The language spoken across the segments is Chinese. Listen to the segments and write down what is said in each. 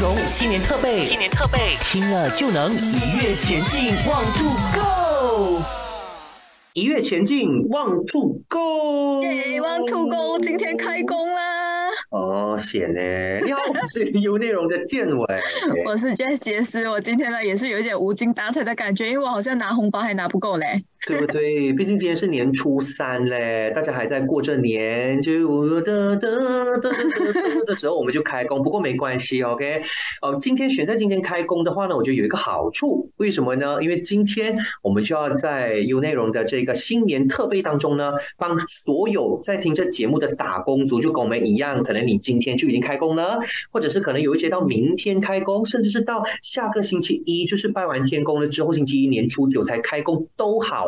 荣新年特备，新年特备，听了就能一跃前进，Want to go，一跃前进，Want to go，耶，Want to go，今天开工啦！哦，险呢，你好，我是有内容的建伟，我是杰杰斯，我今天呢也是有一点无精打采的感觉，因为我好像拿红包还拿不够嘞。对不对？毕竟今天是年初三嘞，大家还在过着年，就的的的的的时候我们就开工。不过没关系，OK。哦，今天选在今天开工的话呢，我觉得有一个好处，为什么呢？因为今天我们就要在有内容的这个新年特备当中呢，帮所有在听这节目的打工族，就跟我们一样，可能你今天就已经开工了，或者是可能有一些到明天开工，甚至是到下个星期一，就是拜完天公了之后，星期一年初九才开工都好。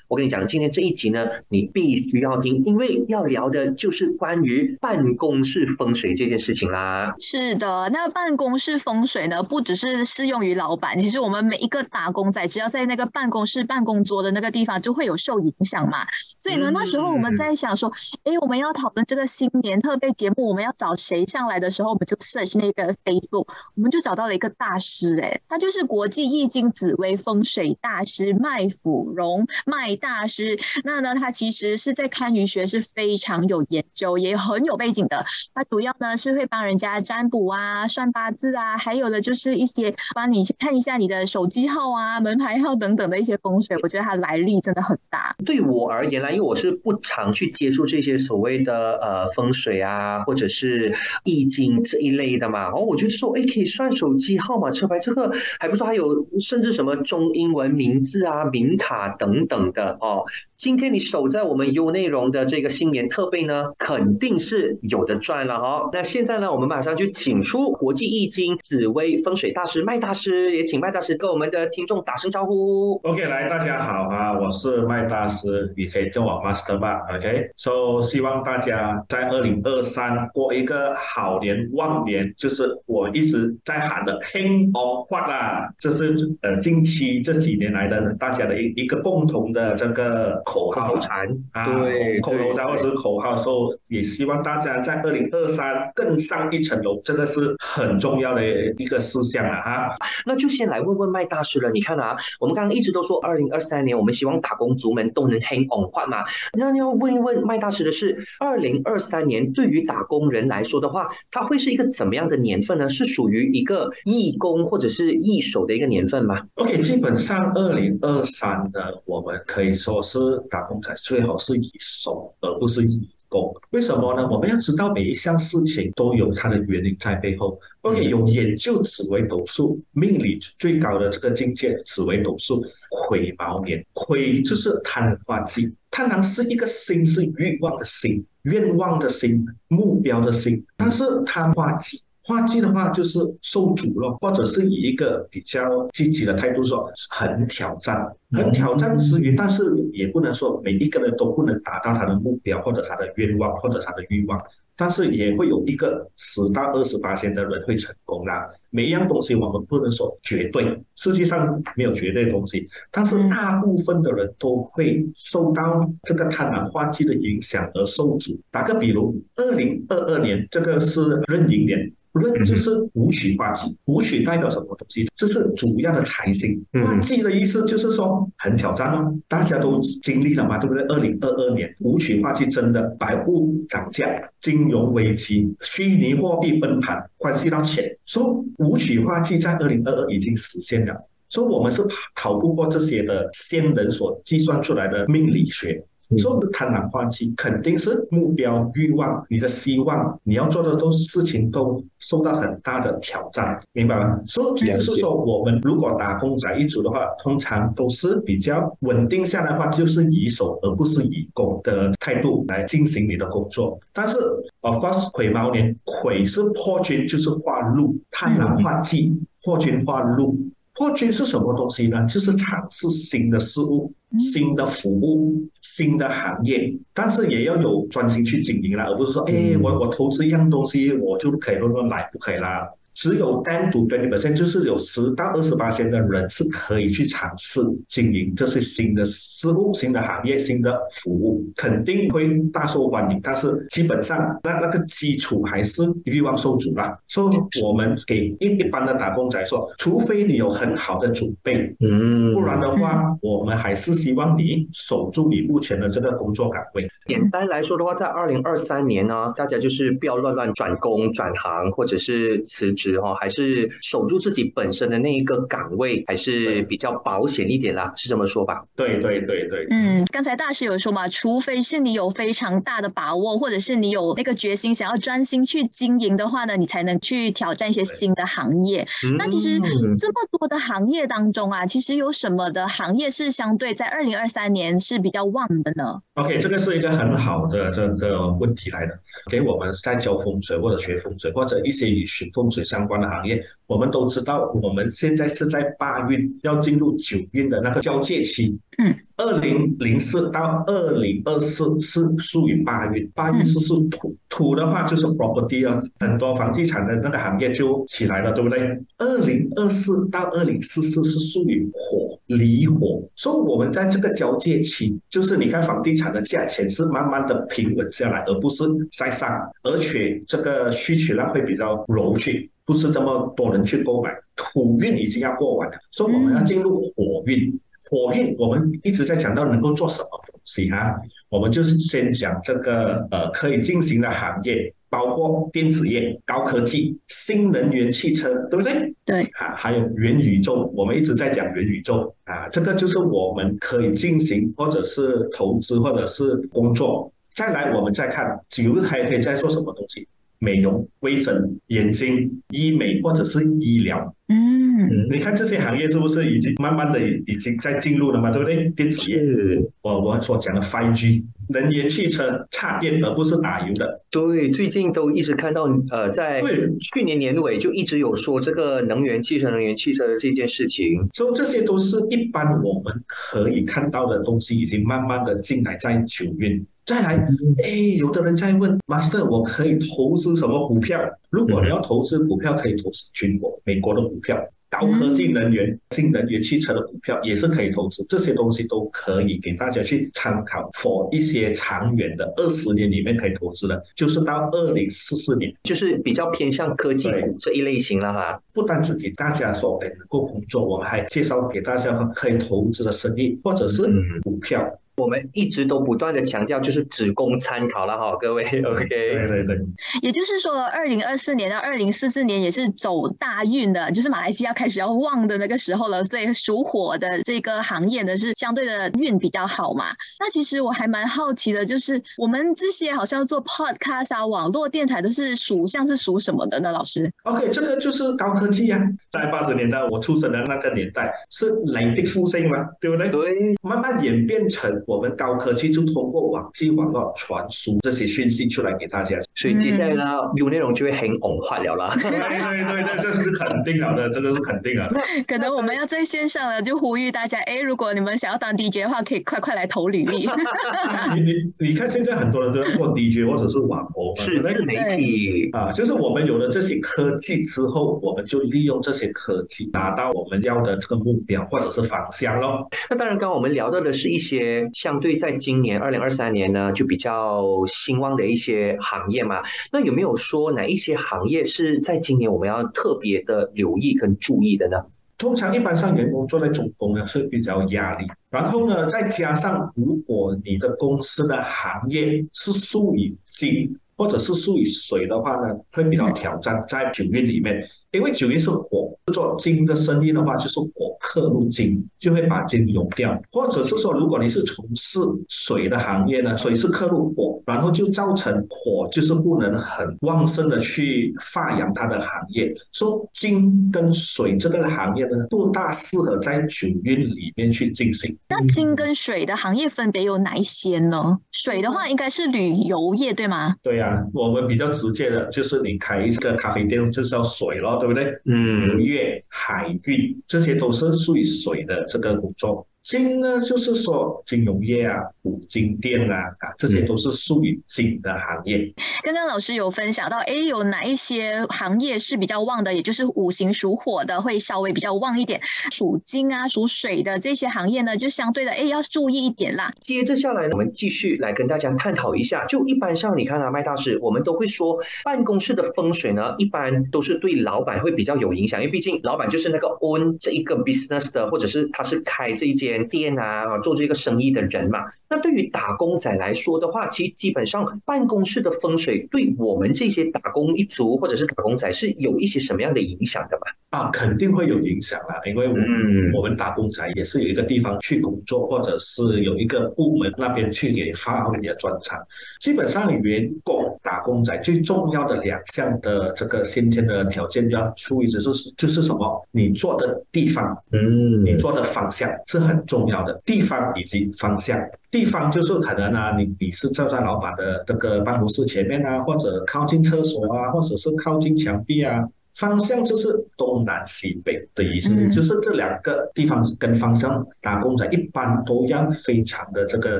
我跟你讲，今天这一集呢，你必须要听，因为要聊的就是关于办公室风水这件事情啦。是的，那办公室风水呢，不只是适用于老板，其实我们每一个打工仔，只要在那个办公室办公桌的那个地方，就会有受影响嘛。所以呢，那时候我们在想说，哎，我们要讨论这个新年特别节目，我们要找谁上来的时候，我们就 search 那个 Facebook，我们就找到了一个大师，哎，他就是国际易经紫薇风水大师麦府荣麦。大师，那呢？他其实是在堪舆学是非常有研究，也很有背景的。他主要呢是会帮人家占卜啊、算八字啊，还有的就是一些帮你看一下你的手机号啊、门牌号等等的一些风水。我觉得他来历真的很大。对我而言呢，因为我是不常去接触这些所谓的呃风水啊，或者是易经这一类的嘛。然后我就说，哎，可以算手机号码、车牌，这个还不错。还有甚至什么中英文名字啊、名卡等等的。哦，今天你守在我们优内容的这个新年特备呢，肯定是有的赚了哈。那现在呢，我们马上就请出国际易经紫薇风水大师麦大师，也请麦大师跟我们的听众打声招呼。OK，来，大家好啊，我是麦大师，你可以叫我 Master 吧。OK，so 希望大家在二零二三过一个好年旺年，就是我一直在喊的 “Hang on” 话啦，这是呃近期这几年来的大家的一一个共同的。这个口号禅啊，对口头禅或者是口号，时候也希望大家在二零二三更上一层楼，这个是很重要的一个事项了哈。那就先来问问麦大师了，你看啊，我们刚刚一直都说二零二三年，我们希望打工族们都能 hang on 换嘛。那要问一问麦大师的是，二零二三年对于打工人来说的话，它会是一个怎么样的年份呢？是属于一个义工或者是义手的一个年份吗？OK，基本上二零二三的我们可以。说是打工仔最好是以守而不是以攻，为什么呢？我们要知道每一项事情都有它的原因在背后。OK，有研究紫微斗数命理最高的这个境界，紫微斗数癸卯年，癸就是贪花季，贪狼是一个心是欲望的心，愿望的心，目标的心，但是贪花季。花季的话就是受阻了，或者是以一个比较积极的态度说，很挑战，很挑战之余，但是也不能说每一个人都不能达到他的目标或者他的愿望或者他的欲望。但是也会有一个十到二十八千的人会成功啦。每一样东西我们不能说绝对，世界上没有绝对的东西。但是大部分的人都会受到这个贪婪化忌的影响而受阻。打个比如，二零二二年这个是壬寅年。论就是武曲化忌，武曲代表什么东西？这是主要的财星。化忌的意思就是说很挑战哦，大家都经历了嘛，对不对？二零二二年武曲化忌真的百物涨价，金融危机，虚拟货币崩盘，关系到钱。所以武曲化忌在二零二二已经实现了，所以我们是逃不过这些的先人所计算出来的命理学。说贪婪化忌肯定是目标、欲望、你的希望，你要做的都是事情都受到很大的挑战，明白吗？所以就是说，我们如果打工仔一族的话，通常都是比较稳定下来的话，就是以守而不是以攻的态度来进行你的工作。但是，包括癸卯年，癸是破军，就是化禄，贪婪化忌，破军化禄。破军是什么东西呢？就是尝试新的事物、新的服务、新的行业，但是也要有专心去经营啦，而不是说，哎，我我投资一样东西，我就可以乱乱来，不可以啦。只有单独 twenty percent，就是有十到二十八线的人是可以去尝试经营这些新的事物、新的行业、新的服务，肯定会大受欢迎。但是基本上那那个基础还是欲望受阻啦。所以我们给一一般的打工仔说，除非你有很好的准备，嗯不然的话，我们还是希望你守住你目前的这个工作岗位。简单来说的话，在二零二三年呢，大家就是不要乱乱转工、转行或者是辞职哈、哦，还是守住自己本身的那一个岗位，还是比较保险一点啦，是这么说吧？对对对对，嗯，刚才大师有说嘛，除非是你有非常大的把握，或者是你有那个决心想要专心去经营的话呢，你才能去挑战一些新的行业。那其实嗯这么多的行业当中啊，其实有什么的行业是相对在二零二三年是比较旺的呢？OK，这个是一个很好的这个问题来的。给我们在教风水或者学风水或者一些与学风水相关的行业，我们都知道，我们现在是在八运要进入九运的那个交界期。嗯，二零零四到二零二四是属于八运，八运是是土，土的话就是 property 啊，很多房地产的那个行业就起来了，对不对？二零二四到二零四四是属于火，离火，所以我们在这个交界期，就是你看房地产的价钱是慢慢的平稳下来，而不是在上，而且这个需求量会比较柔去。不是这么多人去购买，土运已经要过完了，所以我们要进入火运。火运我们一直在讲到能够做什么东西啊？我们就是先讲这个呃可以进行的行业，包括电子业、高科技、新能源汽车，对不对？对，啊，还有元宇宙，我们一直在讲元宇宙啊，这个就是我们可以进行或者是投资或者是工作。再来，我们再看九日还可以再做什么东西？美容、微整、眼睛、医美或者是医疗。嗯，嗯你看这些行业是不是已经慢慢的已经在进入了嘛？对不对？电子业，是，我我所讲的 5G，能源汽车插电而不是打油的。对，最近都一直看到，呃，在对去年年尾就一直有说这个能源汽车、能源汽车的这件事情。所以这些都是一般我们可以看到的东西，已经慢慢的进来在九运。再来，哎，有的人在问 Master，我可以投资什么股票？如果你要投资股票，可以投资军国、美国的股票、高科技能源、新能源汽车的股票也是可以投资，这些东西都可以给大家去参考。for 一些长远的二十年里面可以投资的，就是到二零四四年，就是比较偏向科技股这一类型了哈。不单是给大家说哎能够工作，我们还介绍给大家可以投资的生意或者是嗯股票。我们一直都不断的强调，就是只供参考了哈，各位，OK。对对对。也就是说，二零二四年到二零四四年也是走大运的，就是马来西亚开始要旺的那个时候了。所以属火的这个行业呢，是相对的运比较好嘛。那其实我还蛮好奇的，就是我们这些好像做 podcast 啊、网络电台都是属像是属什么的呢？老师？OK，这个就是高科技啊，在八十年代我出生的那个年代是雷的复兴嘛，对不对？对，慢慢演变成我们高科技就通过网际网络传输这些讯息出来给大家。所以接下来呢，有内容就会很红化了啦。对对对对，这是肯定了的，这个是肯定了。可能我们要在线上了，就呼吁大家，哎，如果你们想要当 DJ 的话，可以快快来投履历。你你你看，现在很多人都要做 DJ 或者是网红是自媒体，啊，就是我们有了这些科技之后，我们就利用这些科技达到我们要的这个目标或者是方向咯。那当然，刚刚我们聊到的是一些相对在今年二零二三年呢就比较兴旺的一些行业嘛。那有没有说哪一些行业是在今年我们要特别的留意跟注意的呢？通常一般上员工做在总工呢是比较压力，然后呢再加上如果你的公司的行业是属于金或者是属于水的话呢，会比较挑战在九月里面，因为九运是火，做金的生意的话就是火克入金，就会把金融掉，或者是说如果你是从事水的行业呢，水是克入火，然后就造成火就是不能很旺盛的去发扬它的行业，说金跟水这个行业呢不大适合在九运里面去进行。那金跟水的行业分别有哪一些呢？水的话应该是旅游业，对吗？对呀、我们比较直接的就是你开一个咖啡店就是要水咯，对不对？嗯，业、海运这些都是属于水的这个工作。金呢，就是说金融业啊、五金店啊，啊，这些都是属于金的行业。刚刚老师有分享到，哎，有哪一些行业是比较旺的？也就是五行属火的会稍微比较旺一点，属金啊、属水的这些行业呢，就相对的，哎，要注意一点啦。接着下来，我们继续来跟大家探讨一下。就一般上，你看啊，麦大师，我们都会说，办公室的风水呢，一般都是对老板会比较有影响，因为毕竟老板就是那个 own 这一个 business 的，或者是他是开这一间。店啊，做这个生意的人嘛，那对于打工仔来说的话，其实基本上办公室的风水对我们这些打工一族或者是打工仔是有一些什么样的影响的嘛？啊，肯定会有影响啦，因为我们我们打工仔也是有一个地方去工作，或者是有一个部门那边去给发挥你的专长。基本上，员工打工仔最重要的两项的这个先天的条件要注意，就是就是什么？你做的地方，嗯，你做的方向是很重要的，地方以及方向。地方就是可能啊，你你是坐在老板的这个办公室前面啊，或者靠近厕所啊，或者是靠近墙壁啊。方向就是东南西北的意思，就是这两个地方跟方向，打工仔一般都要非常的这个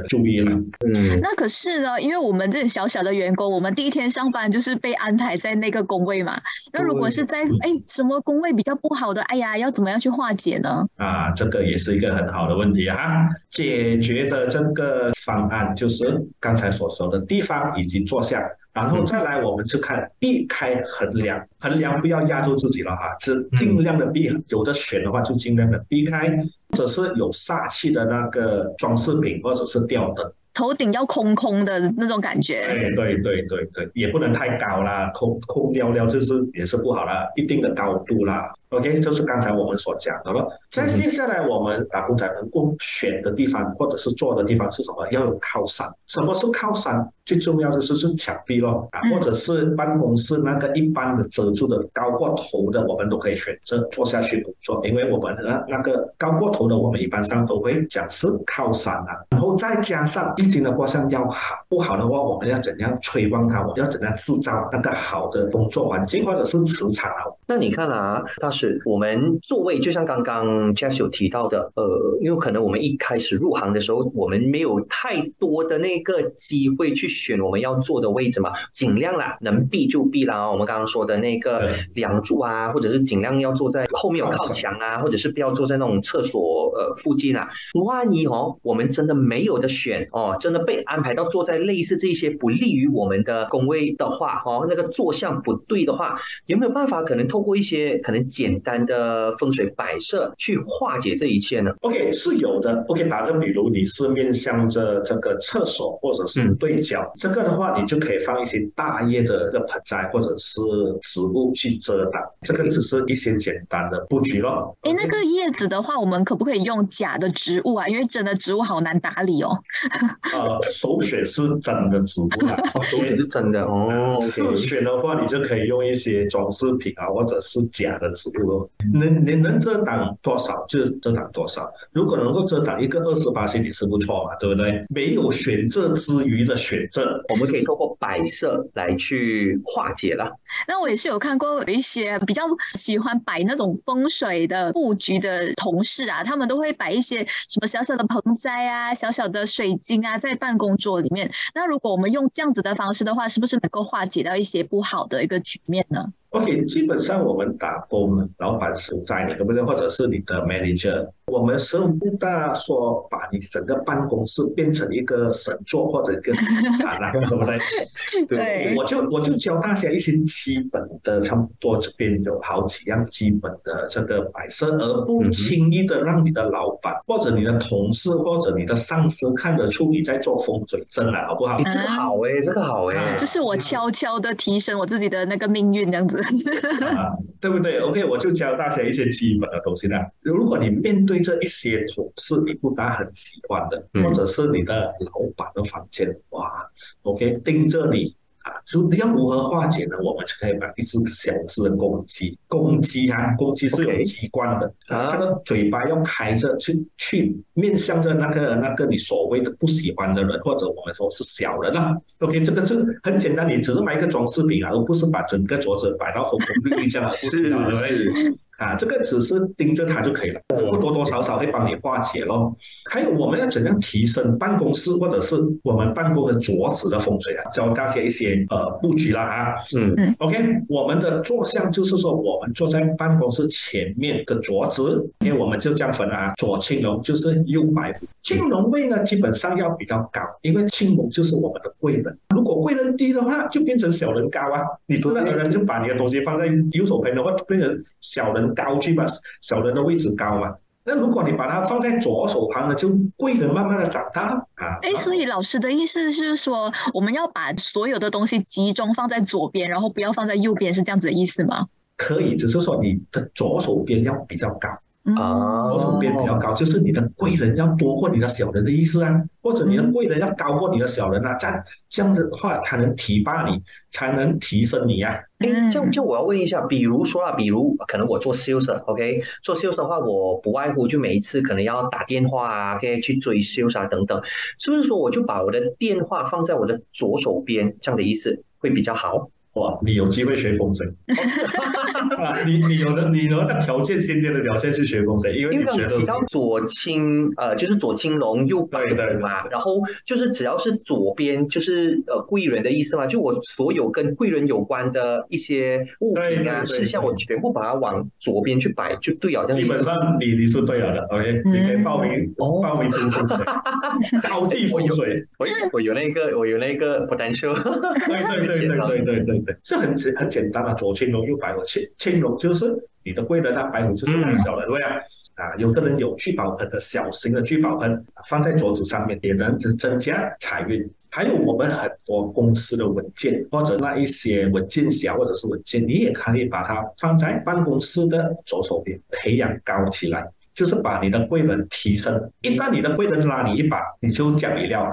注意了。嗯，那可是呢，因为我们这小小的员工，我们第一天上班就是被安排在那个工位嘛。那如果是在哎什么工位比较不好的，哎呀，要怎么样去化解呢？啊，这个也是一个很好的问题哈。解决的这个方案就是刚才所说的地方以及坐向。然后再来，我们就看避开衡量，衡量不要压住自己了哈，是尽量的避，有的选的话就尽量的避开，或者是有煞气的那个装饰品，或者是吊灯，头顶要空空的那种感觉。对对对对对，也不能太高啦，空空寥寥就是也是不好啦，一定的高度啦。OK，就是刚才我们所讲的了。再接下来，我们打工仔能够选的地方或者是做的地方是什么？要有靠山。什么是靠山？最重要的就是墙壁咯，啊，或者是办公室那个一般的遮住的高过头的，我们都可以选择坐下去工作。因为我们的那个高过头的，我们一般上都会讲是靠山啊。然后再加上易经的卦象要好，不好的话，我们要怎样催旺它？我们要怎样制造那个好的工作环境或者是磁场啊？那你看啊，他是。我们座位，就像刚刚 Jess 有提到的，呃，因为可能我们一开始入行的时候，我们没有太多的那个机会去选我们要坐的位置嘛，尽量啦，能避就避啦。我们刚刚说的那个梁柱啊，或者是尽量要坐在后面有靠墙啊，或者是不要坐在那种厕所呃附近啊。万一哦，我们真的没有的选哦，真的被安排到坐在类似这些不利于我们的工位的话，哦，那个坐向不对的话，有没有办法可能透过一些可能简简单的风水摆设去化解这一切呢？OK 是有的。OK，打个比如，你是面向着这个厕所或者是对角，这个的话，你就可以放一些大叶的个盆栽或者是植物去遮挡。这个只是一些简单的布局咯。哎，那个叶子的话，我们可不可以用假的植物啊？因为真的植物好难打理哦。呃，首选是真的植物啊，首选是真的哦。次选的话，你就可以用一些装饰品啊，或者是假的植物。能你能遮挡多少就遮挡多少，如果能够遮挡一个二十八线也是不错嘛，对不对？没有选择之余的选择，我们可以通过摆设来去化解了。那我也是有看过有一些比较喜欢摆那种风水的布局的同事啊，他们都会摆一些什么小小的盆栽啊、小小的水晶啊，在办公桌里面。那如果我们用这样子的方式的话，是不是能够化解到一些不好的一个局面呢？OK，基本上我们打工，老板是在你，对不对？或者是你的 manager，我们是不大说把你整个办公室变成一个神座或者一个啊，那 个对不对？对，我就我就教大家一些基本的，差不多这边有好几样基本的这个摆设，而不轻易的让你的老板或者你的同事或者你的上司看得出你在做风水阵了，好不好？这个好哎，这个好哎，就是我悄悄的提升我自己的那个命运这样子。啊，对不对？OK，我就教大家一些基本的东西啦。如果你面对这一些同事你不大很喜欢的，或者是你的老板的房间，哇，OK，盯着你。啊，所以要如何化解呢？我们就可以把一只小只的公鸡，公鸡啊，公鸡是有鸡冠的，它的嘴巴要开着，去去面向着那个那个你所谓的不喜欢的人，或者我们说是小人啊。OK，这个是很简单，你只是买一个装饰品啊，而不是把整个桌子摆到红红绿绿这样，不是对？啊，这个只是盯着他就可以了，我多多少少会帮你化解咯。还有我们要怎样提升办公室或者是我们办公的桌子的风水啊？教大家一些呃布局啦啊，嗯嗯，OK，我们的坐向就是说我们坐在办公室前面的桌子，因为我们就这样分啊，左青龙就是右白虎。青龙位呢基本上要比较高，因为青龙就是我们的贵人。如果贵人低的话，就变成小人高啊。你自然而然就把你的东西放在右手边的话，变成小人高去嘛，小人的位置高嘛。那如果你把它放在左手旁呢，就贵人慢慢的长大了啊。哎，所以老师的意思是说，我们要把所有的东西集中放在左边，然后不要放在右边，是这样子的意思吗？可以，只是说你的左手边要比较高。嗯啊左手边比较高，就是你的贵人要多过你的小人的意思啊，或者你的贵人要高过你的小人啊，这样这样的话才能提拔你，才能提升你啊。哎，这样嗯就我要问一下，比如说啊，比如可能我做 sales，OK，、做 sales 的话，我不外乎就每一次可能要打电话啊，OK，去追 sales 啊等等，是不是说我就把我的电话放在我的左手边，这样的意思会比较好？哇，你有机会学风水。啊！你你有的你有的条件先天的条件是学风水，因为因为刚你学的刚提到左青，呃，就是左青龙右白对对虎嘛，然后就是只要是左边就是呃贵人的意思嘛，就我所有跟贵人有关的一些物品啊对对对事项，我全部把它往左边去摆，就对了，这样基本。上你你是对了的，OK，嗯。你可以报名哦。报名读风水，高级风水，我有我有那个我有那个 potential，对对对对对对对对，是很简很简单的，左青龙右白虎，青青龙就是你的贵人啊，白虎就是你的小人位啊。啊，有的人有聚宝盆的小型的聚宝盆放在桌子上面，也能增加财运。还有我们很多公司的文件或者那一些文件夹或者是文件，你也可以把它放在办公室的左手边，培养高起来。就是把你的贵人提升，一旦你的贵人拉你一把，你就降你料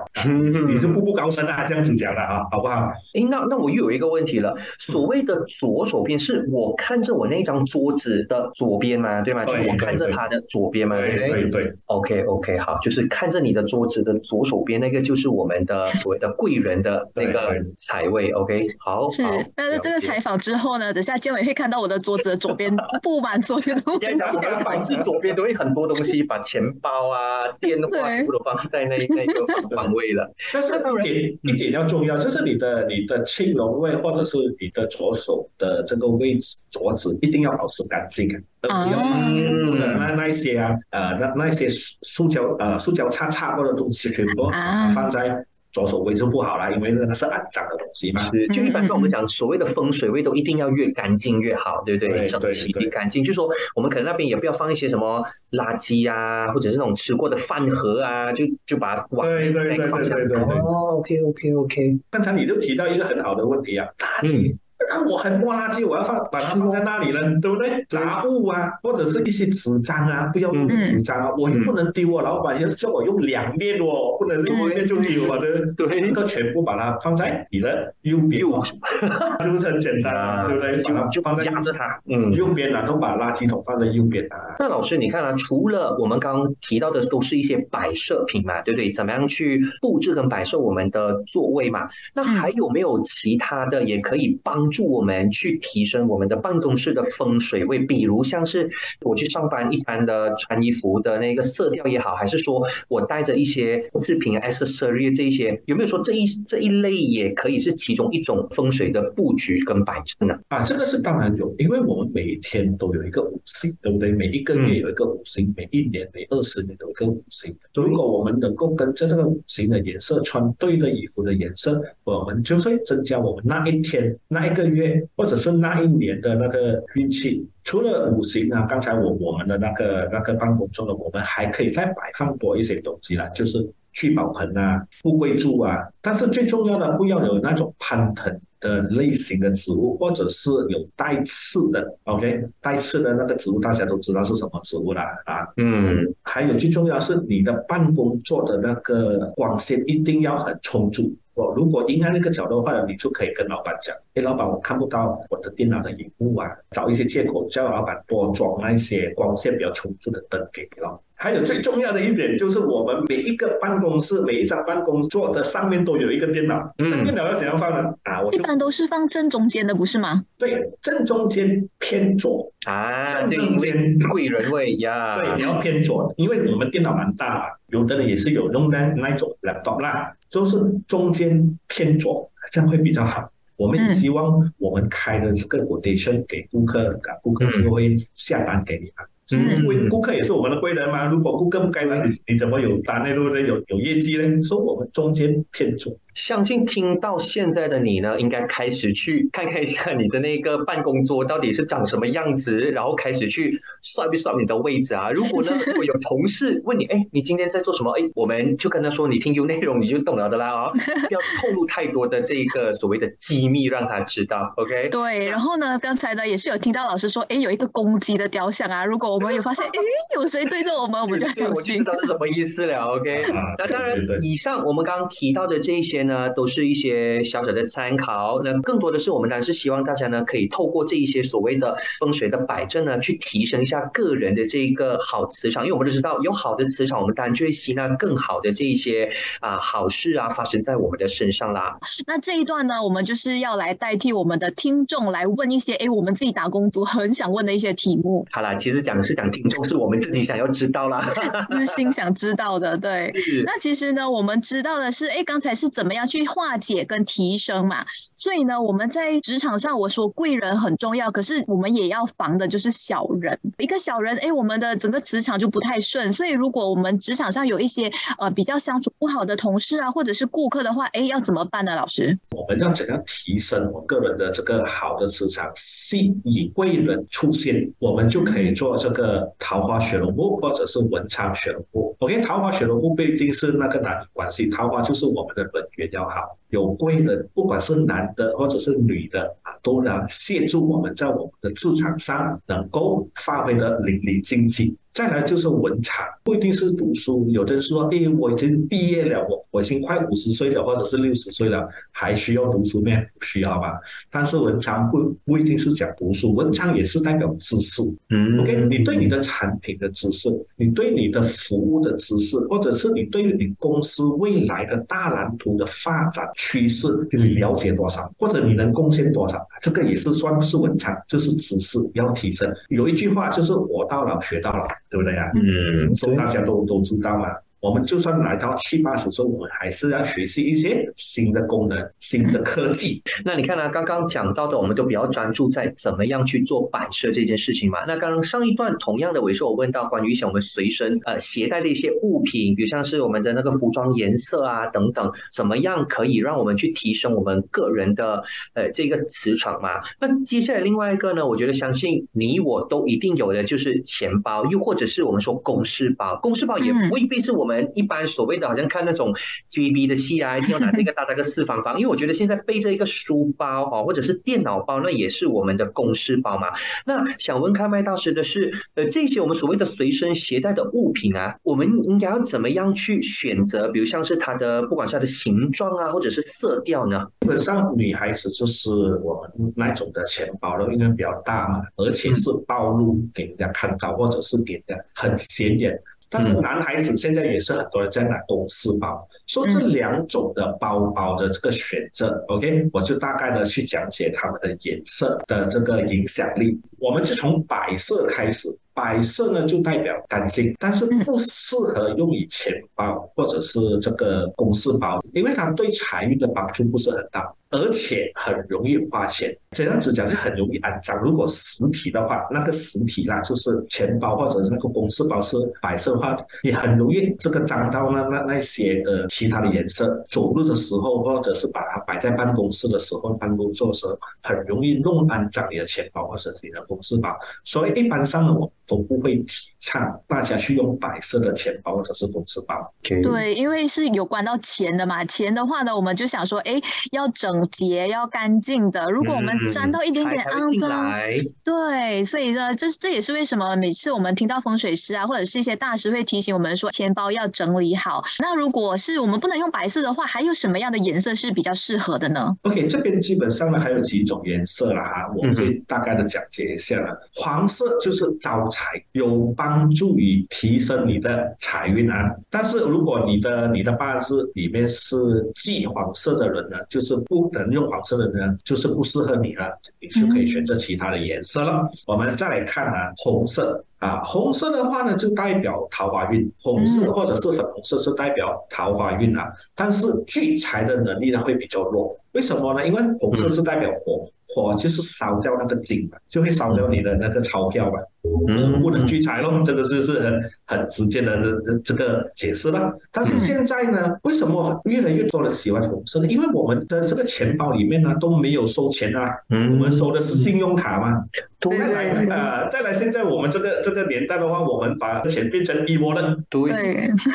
你就步步高升啊，这样子讲的啊，好不好？诶，那那我又有一个问题了，所谓的左手边是我看着我那张桌子的左边嘛，对吗？就是我看着它的左边嘛，对对对对对。？OK OK，好，就是看着你的桌子的左手边那个，就是我们的所谓的贵人的那个财位。OK，好，是好，那这个采访之后呢，等下建伟会看到我的桌子的左边布满所有的东应该讲我们的办事左边都会很多东西，把钱包啊、电话对全部都放在那那个方方位了。但是一点一点要重要，就是你的你的青龙位或者是你的左手的这个位置桌子一定要保持干净不要把全部的那那一些啊呃那那一些塑塑胶呃塑胶叉叉或者东西全部啊。放在左手位就不好啦，因为那个是肮脏的东西嘛。是，就一般上我们嗯讲所谓的风水位都一定要越干净越好，对不对？对对整齐对干净，就说我们可能那边也不要放一些什么垃圾啊，或者是那种吃过的饭盒啊，就就把它往那个方向。哦，OK OK OK，刚才你就提到一个很好的问题啊，垃圾。那我很多垃圾，我要放把它放在那里了，对不对？杂物啊，或者是一些纸张啊，不要用纸张啊，我又不能丢啊，老板要叫我用两面哦，不能用一面就丢啊，对不对？对那个全部把它放在你的右边哦，是不是很简单啊？对不对？把它就放在压着它，嗯。右边，然后把垃圾桶放在右边啊。那老师，你看啊，除了我们刚刚提到的都是一些摆设品嘛，对不对？怎么样去布置跟摆设我们的座位嘛？那还有没有其他的也可以帮助助我们去提升我们的办公室的风水位？比如像是我去上班一般的穿衣服的那个色调也好，还是说我带着一些饰品、accessory 这一些，有没有说这一这一类也可以是其中一种风水的布局跟摆设呢？啊，这个是当然有，因为我们每一天都有一个五行，对不对？每一个月有一个五行，每一年、每二十年都有一个五行。如果我们能够跟这个五行的颜色穿对的衣服的颜色，我们就会增加我们那一天、那一个月或者是那一年的那个运气。除了五行啊，刚才我我们的那个那个办公桌的，我们还可以再摆放多一些东西啦，就是聚宝盆啊、富贵柱啊。但是最重要的，不要有那种攀藤的类型的植物，或者是有带刺的，OK，带刺的那个植物大家都知道是什么植物了啊。嗯，还有最重要是你的办公桌的那个光线一定要很充足。我，如果阴暗那个角落的话，你就可以跟老板讲，哎，老板，我看不到我的电脑的荧幕啊，找一些借口叫老板多装那些光线比较充足的灯给你咯。还有最重要的一点就是，我们每一个办公室、每一张办公桌的上面都有一个电脑。嗯那电脑要怎样放呢？啊，我一般都是放正中间的，不是吗？对正中间偏左，啊，正，中间贵人位呀，对，你要偏左，因为我们电脑蛮大嘛，有的人也是有用那那种 laptop 啦，就是中间偏左，这样会比较好。我们也嗯希望我们开的这个 quotation 给顾客，啊，顾客就会下单给你啊。嗯所以顾客也是我们的贵人嘛，如果顾客不该来，你你怎么有单呢？对不对？有有业绩呢？所以我们中间偏左。相信听到现在的你呢，应该开始去看看一下你的那个办公桌到底是长什么样子，然后开始去算一算你的位置啊。如果呢，如果有同事问你，哎，你今天在做什么？哎，我们就跟他说，你听 U 内容你就懂了的啦啊、不要透露太多的这个所谓的机密让他知道，OK？对，然后呢，刚才呢也是有听到老师说，哎，有一个公鸡的雕像啊，如果我们有发现，哎，有谁对着我们，我们就要对我就小心知。道是什么意思了，OK？啊 那当然以上我们刚刚提到的这一些呢，都是一些小小的参考。那更多的是我们当然是希望大家呢，可以透过这一些所谓的风水的摆正呢，去提升一下个人的这一个好磁场。因为我们都知道，有好的磁场，我们当然就会吸纳更好的这一些啊好事啊发生在我们的身上啦。那这一段呢，我们就是要来代替我们的听众来问一些，哎，我们自己打工族很想问的一些题目，好啦，其实讲是讲听众，是我们自己想要知道啦。私心想知道的，对。那其实呢，我们知道的是，哎，刚才是怎么样要去化解跟提升嘛？所以呢，我们在职场上，我说贵人很重要，可是我们也要防的就是小人。一个小人，哎，我们的整个职场就不太顺。所以，如果我们职场上有一些呃比较相处不好的同事啊，或者是顾客的话，哎，要怎么办呢？老师？我们要怎样提升我个人的这个好的磁场，吸引贵人出现，我们就可以做这个桃花雪龙木或者是文昌雪龙木。OK，桃花雪龙木不一定是那个男女关系，桃花就是我们的人比较好。有贵人，不管是男的或者是女的啊，都能协助我们在我们的职场上能够发挥的淋漓尽致。再来就是文场，不一定是读书。有的人说，哎，我已经毕业了，我我已经快五十岁了，或者是六十岁了，还需要读书咩？不需要吧。但是文昌不不一定是讲读书，文昌也是代表知识。嗯 OK，你对你的产品的知识，你对你的服务的知识，或者是你对于你公司未来的大蓝图的发展趋势，你了解多少，或者你能贡献多少，这个也是算是文昌，就是知识要提升。有一句话就是“活到老，学到老”，对不对呀、嗯，所以大家都都知道嘛。我们就算来到七八十岁，我们还是要学习一些新的功能、新的科技。那你看呢、刚刚讲到的，我们都比较专注在怎么样去做摆设这件事情嘛。那刚刚上一段同样的，我也是有问到关于一些我们随身呃携带的一些物品，比如像是我们的那个服装颜色啊等等，怎么样可以让我们去提升我们个人的呃这个磁场嘛？那接下来另外一个呢，我觉得相信你我都一定有的就是钱包，又或者是我们说公事包，公事包也嗯未必是我我们一般所谓的好像看那种 TVB 的戏啊，一定要拿这个大大个四方方，因为我觉得现在背着一个书包哦，或者是电脑包，那也是我们的公事包嘛。那想问开麦大师的是，呃，这些我们所谓的随身携带的物品啊，我们应该要怎么样去选择？比如像是它的不管是它的形状啊，或者是色调呢？基本上女孩子就是我们那种的钱包了，因为比较大嘛，而且是暴露给人家看到，或者是给人家很显眼。但是男孩子现在也是很多人在买公司包，所以这两种的包包的这个选择，OK，我就大概的去讲解它们的颜色的这个影响力。我们就从白色开始，白色呢就代表干净，但是不适合用于钱包或者是这个公事包，因为它对财运的帮助不是很大，而且很容易花钱。这样子讲是很容易安脏。如果实体的话，那个实体啦，就是钱包或者是那个公事包是白色的话，也很容易这个脏到那那那些的其他的颜色。走路的时候，或者是把它摆在办公室的时候，办公桌时候，很容易弄肮脏你的钱包或者是你的公事包。所以一般上呢，我都不会提倡大家去用白色的钱包或者是公事包。对，因为是有关到钱的嘛。钱的话呢，我们就想说，哎，要整洁，要干净的。如果我们沾到一点点肮脏，来对，所以呢，这这也是为什么每次我们听到风水师啊，或者是一些大师会提醒我们说，钱包要整理好。那如果是我们不能用白色的话，还有什么样的颜色是比较适合的呢？OK，这边基本上呢还有几种颜色啦哈，我嗯会大概的讲解一下了。黄色就是招财，有帮助于提升你的财运啊。但是如果你的你的八字里面是忌黄色的人呢，就是不能用黄色的人，就是不适合你了，你就可以选择其他的颜色了。我们再来看啊，红色。啊，红色的话呢，就代表桃花运；红色或者是粉红色是代表桃花运啊。但是聚财的能力呢会比较弱，为什么呢？因为红色是代表火。火就是烧掉那个金嘛，就会烧掉你的那个钞票嘛，嗯，不能聚财咯，这个就是很很直接的这这这个解释了。但是现在呢，为什么越来越多人喜欢红色呢？因为我们的这个钱包里面呢都没有收钱啊，嗯，我们收的是信用卡嘛。再来啊，再来，现在我们这个这个年代的话，我们把钱变成 e wallet，对，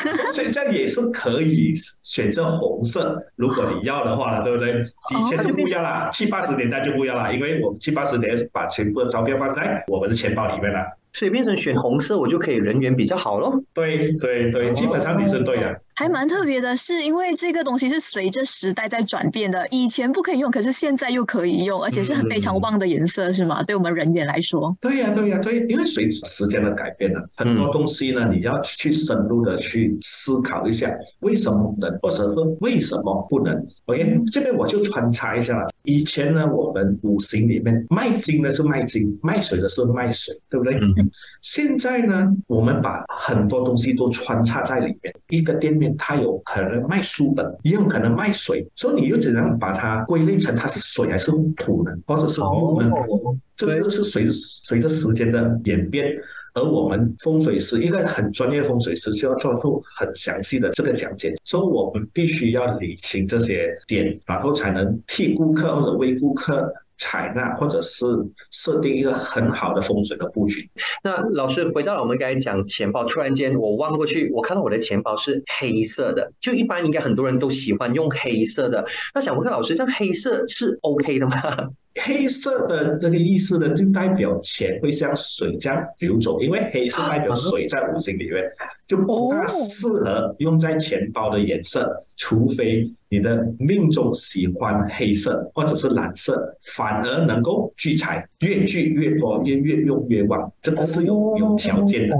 现在也是可以选择红色，如果你要的话，对不对？以前就不要了，七八十年代就不要了，因为我们七八十年把全部的钞票放在我们的钱包里面了。所以变成选红色，我就可以人缘比较好咯。对对对，基本上你是对的。还蛮特别的，是因为这个东西是随着时代在转变的，以前不可以用，可是现在又可以用，而且是很非常旺的颜色，是吗？对我们人员来说。对呀对呀对，因为随着时间的改变呢，很多东西呢，你要去深入的去思考一下，为什么能，或者说为什么不能？OK，这边我就穿插一下了。以前呢，我们五行里面卖金的是卖金，卖水的是卖水，对不对？嗯现在呢，我们把很多东西都穿插在里面。一个店面它有可能卖书本，也有可能卖水，所以你又怎样把它归类成它是水还是土呢，或者是木呢？这个是随随着时间的演变。而我们风水师一个很专业的风水师，就要做出很详细的这个讲解，所以我们必须要理清这些点，然后才能替顾客或者为顾客。采纳或者是设定一个很好的风水的布局。那老师回到我们刚才讲钱包，突然间我望过去，我看到我的钱包是黑色的，就一般应该很多人都喜欢用黑色的。那想问看老师，这样黑色是 OK 的吗？黑色的那个意思呢，就代表钱会像水这样流走，因为黑色代表水在五行里面就不大适合用在钱包的颜色，除非。你的命中喜欢黑色或者是蓝色，反而能够聚财，越聚越多，越越用越旺，这个是有有条件的。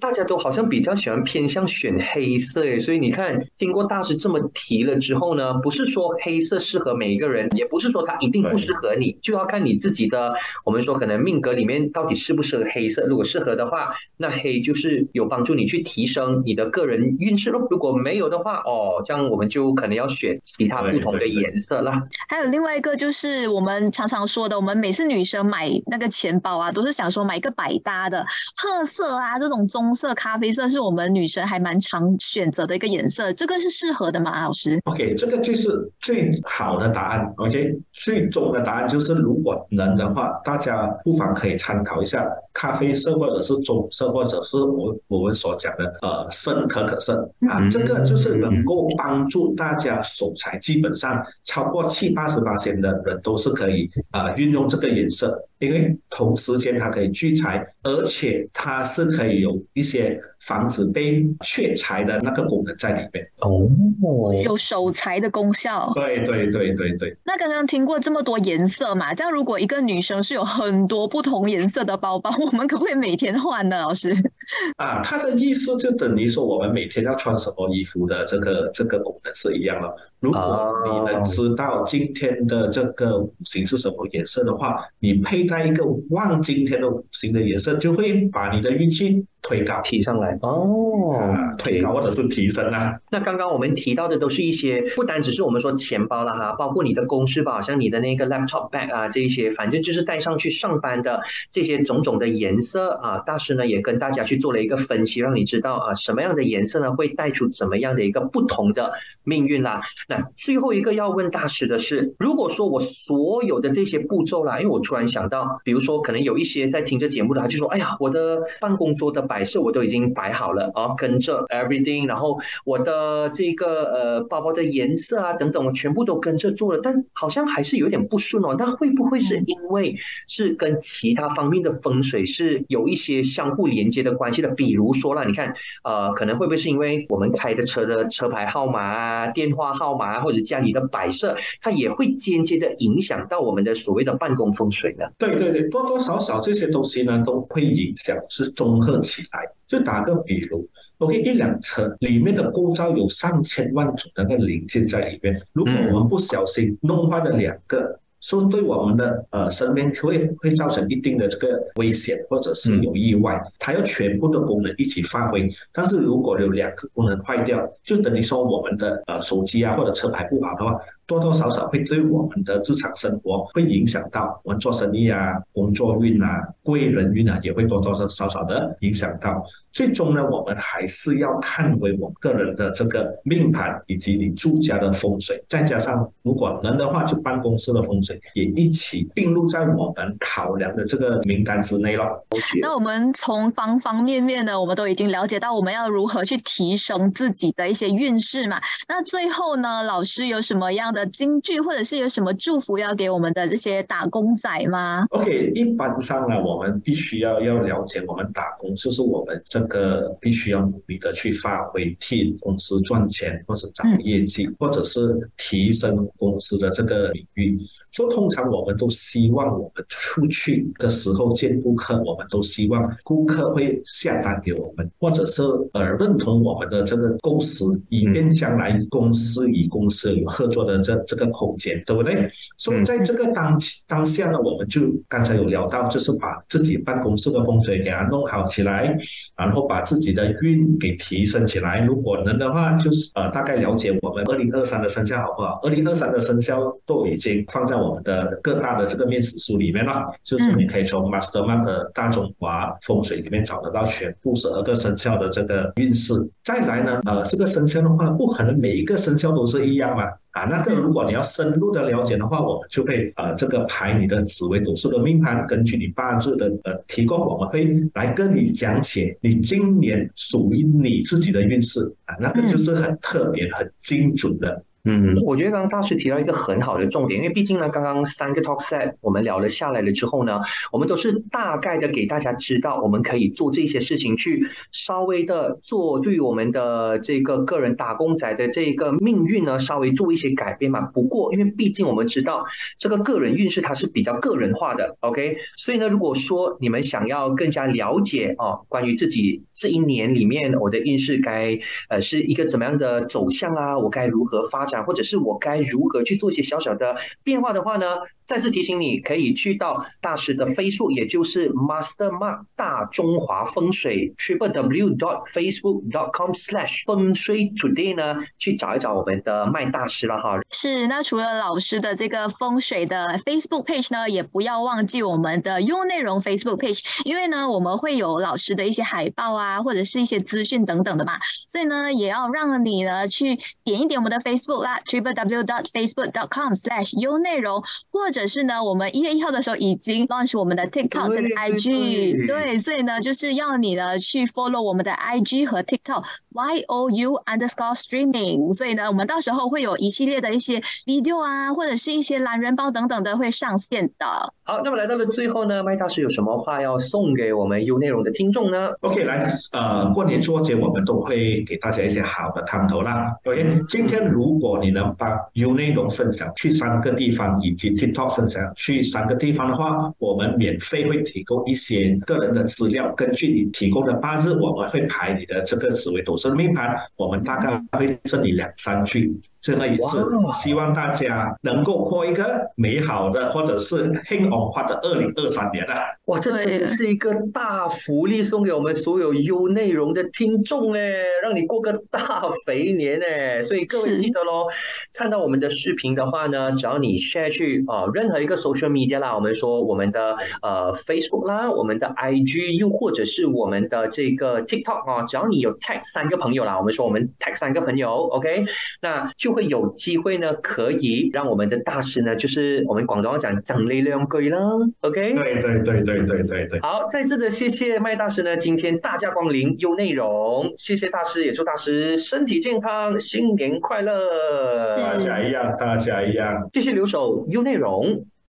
大家都好像比较喜欢偏向选黑色诶，所以你看，经过大师这么提了之后呢，不是说黑色适合每一个人，也不是说它一定不适合你，就要看你自己的。我们说可能命格里面到底适不适合黑色，如果适合的话，那黑就是有帮助你去提升你的个人运势咯。如果没有的话，哦，这样我们就可能要选。其他不同的颜色啦，还有另外一个就是我们常常说的，我们每次女生买那个钱包啊，都是想说买一个百搭的褐色啊，这种棕色、咖啡色是我们女生还蛮常选择的一个颜色，这个是适合的吗，老师？OK，这个就是最好的答案。OK，最终的答案就是如果能的话，大家不妨可以参考一下咖啡色或者是棕色，或者是我我们所讲的呃深可可色啊，这个就是能够帮助大家手。财基本上超过七八十八线的人都是可以啊运用这个颜色，因为同时间它可以聚财，而且它是可以有一些防止被缺财的那个功能在里面。哦，有守财的功效。对对对对对。那刚刚听过这么多颜色嘛？这样如果一个女生是有很多不同颜色的包包，我们可不可以每天换呢？老师？啊，它的意思就等于说我们每天要穿什么衣服的这个这个功能是一样的。如果你能知道今天的这个五行是什么颜色的话，你佩戴一个旺今天的五行的颜色，就会把你的运气推高提上来哦，推高或者是提升啊。那刚刚我们提到的都是一些不单只是我们说钱包了哈，包括你的公事包，像你的那个 laptop bag 啊，这一些反正就是带上去上班的这些种种的颜色啊。大师呢也跟大家去做了一个分析，让你知道啊什么样的颜色呢会带出怎么样的一个不同的命运啦。那最后一个要问大师的是，如果说我所有的这些步骤啦，因为我突然想到，比如说可能有一些在听着节目的，他就说，哎呀，我的办公桌的摆设我都已经摆好了啊，跟着 everything，然后我的这个呃包包的颜色啊等等，我全部都跟着做了，但好像还是有点不顺哦。那会不会是因为是跟其他方面的风水是有一些相互连接的关系的？比如说啦，你看，呃，可能会不会是因为我们开的车的车牌号码啊、电话号？号码啊，或者家里的摆设，它也会间接的影响到我们的所谓的办公风水呢？对对对，多多少少这些东西呢都会影响，是综合起来。就打个比如，OK，一辆车里面的构造有上千万种的那个零件在里面，如果我们不小心弄坏了两个。说对我们的呃生命会会造成一定的这个危险，或者是有意外，它要全部的功能一起发挥。但是如果有两个功能坏掉，就等于说我们的呃手机啊或者车牌不好的话，多多少少会对我们的日常生活会影响到我们做生意啊、工作运啊、贵人运啊，也会多多少少少的影响到。最终呢，我们还是要看回我们个人的这个命盘，以及你住家的风水，再加上如果能的话，就办公室的风水也一起并入在我们考量的这个名单之内了。那我们从方方面面呢，我们都已经了解到我们要如何去提升自己的一些运势嘛。那最后呢，老师有什么样的金句，或者是有什么祝福要给我们的这些打工仔吗？OK，一般上呢，我们必须要要了解，我们打工就是我们这。个必须要努力的去发挥，替公司赚钱，或者涨业绩，或者是提升公司的这个领域。说通常我们都希望我们出去的时候见顾客，我们都希望顾客会下单给我们，或者是呃认同我们的这个构思，以便将来公司与公司有合作的这这个空间，对不对？所以在这个当当下呢，我们就刚才有聊到，就是把自己办公室的风水给它弄好起来，然后把自己的运给提升起来。如果能的话，就是呃大概了解我们二零二三的生肖好不好？二零二三的生肖都已经放在我。我们的各大的这个面试书里面了，就是你可以从 Masterman 的大中华风水里面找得到全部十二个生肖的这个运势。再来呢，呃，这个生肖的话，不可能每一个生肖都是一样嘛。啊，那个如果你要深入的了解的话，我们就会呃这个排你的紫微斗数的命盘，根据你八字的呃提供，我们会来跟你讲解你今年属于你自己的运势啊，那个就是很特别、很精准的。嗯，我觉得刚刚大师提到一个很好的重点，因为毕竟呢，刚刚三个 talk set 我们聊了下来了之后呢，我们都是大概的给大家知道，我们可以做这些事情，去稍微的做对我们的这个个人打工仔的这个命运呢，稍微做一些改变嘛。不过，因为毕竟我们知道这个个人运势它是比较个人化的，OK，所以呢，如果说你们想要更加了解哦，关于自己这一年里面我的运势该呃是一个怎么样的走向啊，我该如何发展？或者是我该如何去做一些小小的变化的话呢？再次提醒你，可以去到大师的飞速，也就是 Master Mark 大中华风水 Triple W dot Facebook dot com slash 风水 Today 呢，去找一找我们的麦大师了哈。是，那除了老师的这个风水的 Facebook page 呢，也不要忘记我们的优内容 Facebook page，因为呢，我们会有老师的一些海报啊，或者是一些资讯等等的嘛，所以呢，也要让你呢去点一点我们的 Facebook 啦，Triple W dot Facebook dot com slash 优内容或者。者是呢，我们一月一号的时候已经 launch 我们的 TikTok 跟 IG，对，所以呢，就是要你呢去 follow 我们的 IG 和 TikTok Y O U underscore streaming，所以呢，我们到时候会有一系列的一些 video 啊，或者是一些懒人包等等的会上线的。好，那么来到了最后呢，麦大师有什么话要送给我们 U 内容的听众呢？OK，来，呃，过年过节我们都会给大家一些好的探头啦。OK，今天如果你能把 U 内容分享去三个地方以及 TikTok。分享去三个地方的话，我们免费会提供一些个人的资料，根据你提供的八字，我们会排你的这个紫微斗数命盘，我们大概会赠你两三句。这个一次，希望大家能够过一个美好的，或者是兴旺化的二零二三年啊！哇，这真的是一个大福利，送给我们所有优内容的听众哎，让你过个大肥年哎！所以各位记得喽，看到我们的视频的话呢，只要你 share 去啊任何一个 social media 啦，我们说我们的呃 Facebook 啦，我们的 IG，又或者是我们的这个 TikTok 啊，只要你有 tag 三个朋友啦，我们说我们 tag 三个朋友，OK，那就。会有机会呢，可以让我们的大师呢，就是我们广东话讲长力量贵啦，OK？对对对对对对对。好，再次的谢谢麦大师呢，今天大驾光临优内容，谢谢大师，也祝大师身体健康，新年快乐，大家一样，大家一样，继续留守优内容。